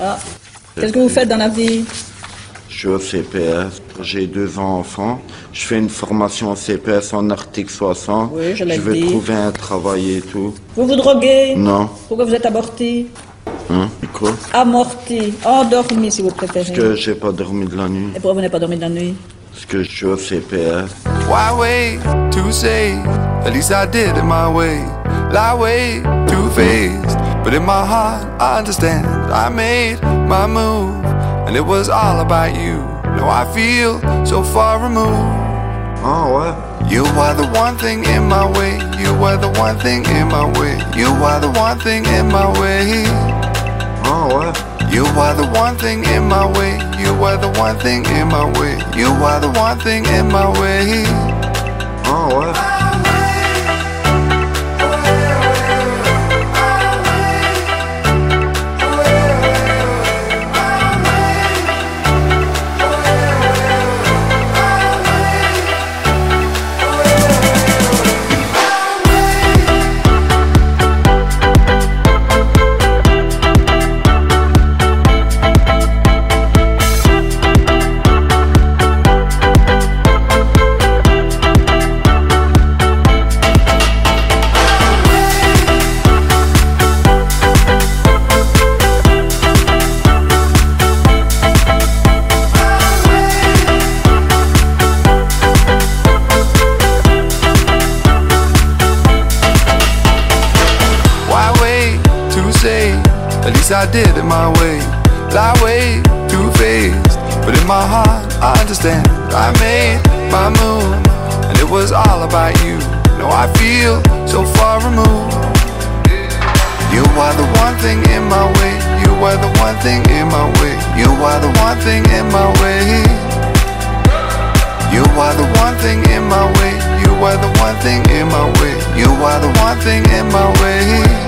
Ah. Qu'est-ce que vous faites dans la vie Je suis au CPS. J'ai deux enfants. Je fais une formation au CPS en article 60. Oui, je l'ai vais dit. trouver un travail et tout. Vous vous droguez Non. Pourquoi vous êtes aborti Hein? Quoi? Amorti, endormi si vous préférez. Parce que j'ai pas dormi de la nuit. Et pourquoi vous n'avez pas dormi de la nuit Parce que je suis au CPS. Why wait to say? At least I did it my way? Lie way too faced. But in my heart, I understand. I made my move, and it was all about you. Now I feel so far removed. Oh, ouais You are the one thing in my way. You are the one thing in my way. You are the one thing in my way. Oh, ouais You are the one thing in my way. You are the one thing in my way. You are the one thing in my way. Ah ouais I did it my way. Lie way too faced. But in my heart, I understand. I made my move, and it was all about you. Now I feel so far removed. You are the one thing in my way. You are the one thing in my way. You are the one thing in my way. You are the one thing in my way. You are the one thing in my way. You are the one thing in my way.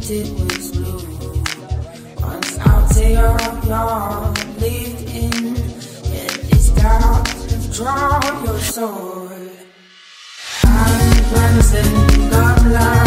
did was blue. Once out there, y'all lived in, yet it's dark. Draw your sword. I'm cleansing the blood.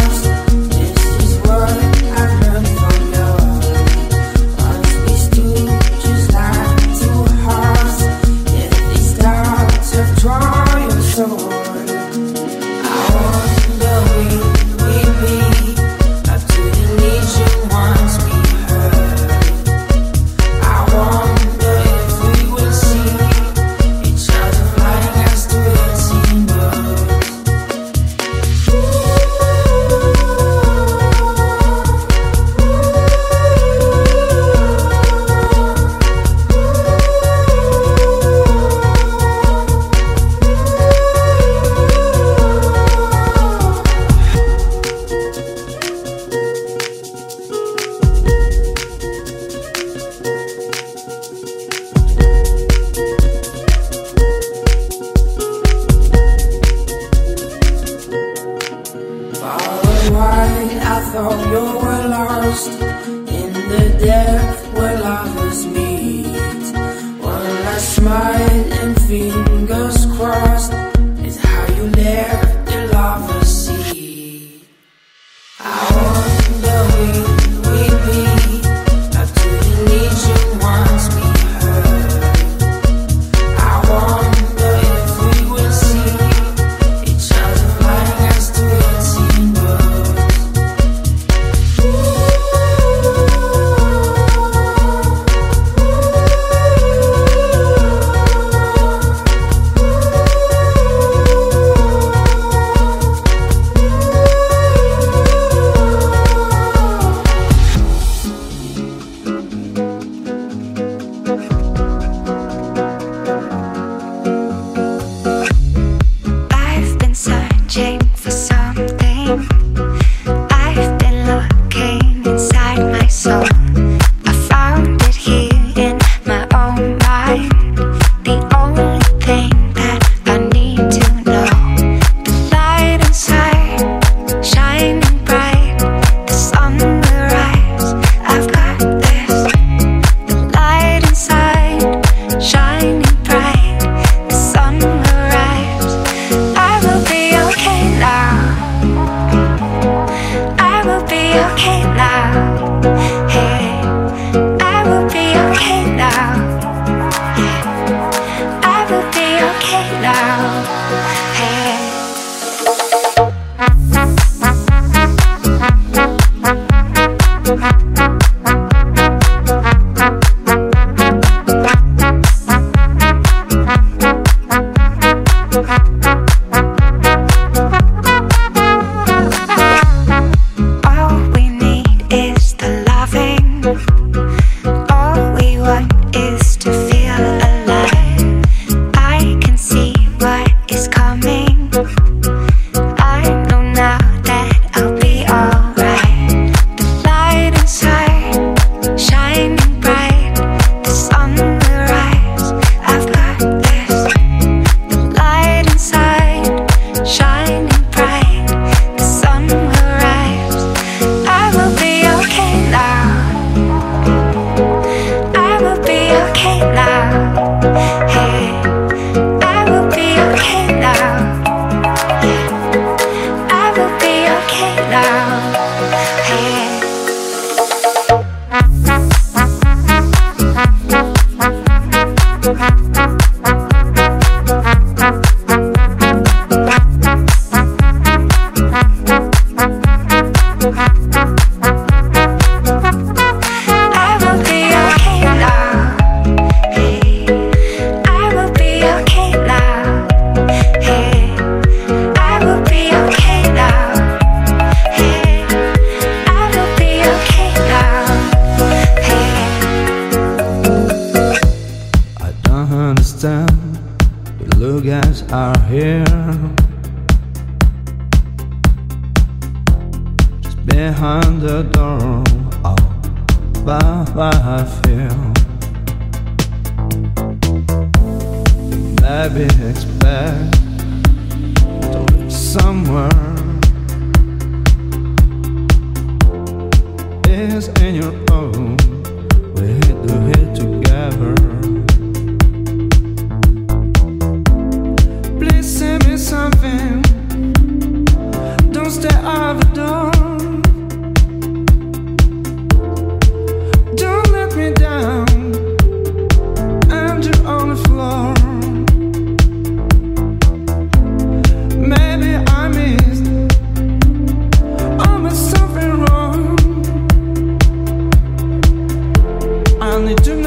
странный тюмень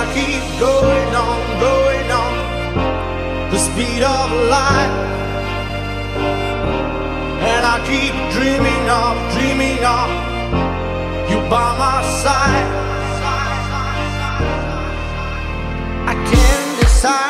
I keep going on, going on the speed of light. And I keep dreaming of, dreaming of you by my side. I can't decide.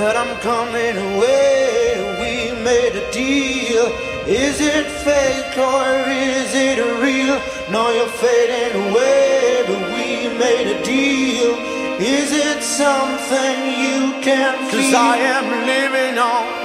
that I'm coming away. We made a deal. Is it fake or is it real? No, you're fading away, but we made a deal. Is it something you can't feel? Cause I am living on.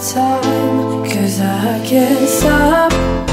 Time. Cause I can't stop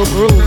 The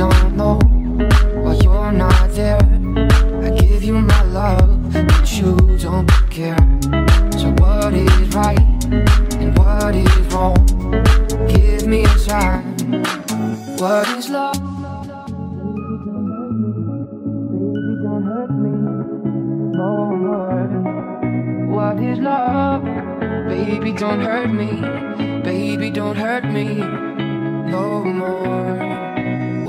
don't know why you're not there. I give you my love, but you don't care. So, what is right and what is wrong? Give me a sign. What is love? Baby, don't hurt me no more. What is love? Baby, don't hurt me. Baby, don't hurt me no more.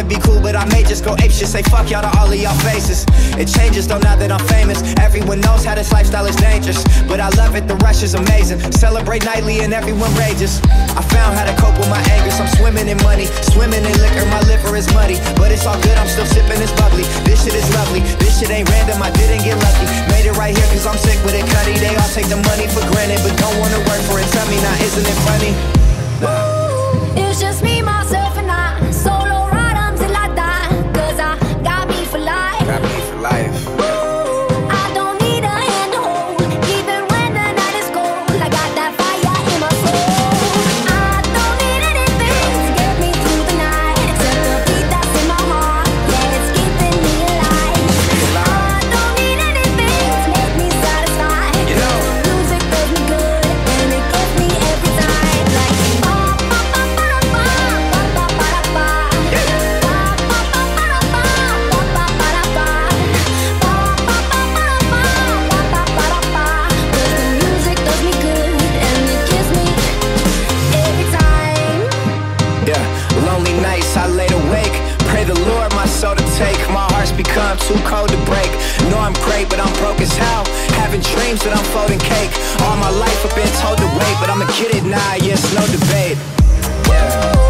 wanna be cool, but I may just go ape shit. Say fuck y'all to all of y'all faces. It changes though now that I'm famous. Everyone knows how this lifestyle is dangerous, but I love it. The rush is amazing. Celebrate nightly and everyone rages. I found how to cope with my anger. So I'm swimming in money, swimming in liquor. My liver is muddy, but it's all good. I'm still sipping this bubbly. This shit is lovely. This shit ain't random. I didn't get lucky. Made it right here cause I'm sick with it. Cutty, they all take the money for granted, but don't wanna work for it. Tell me now, isn't it funny? It's just me, myself. great, but I'm broke as hell Having dreams that I'm folding cake All my life I've been told to wait But I'm a kid at nine. yes, no debate yeah.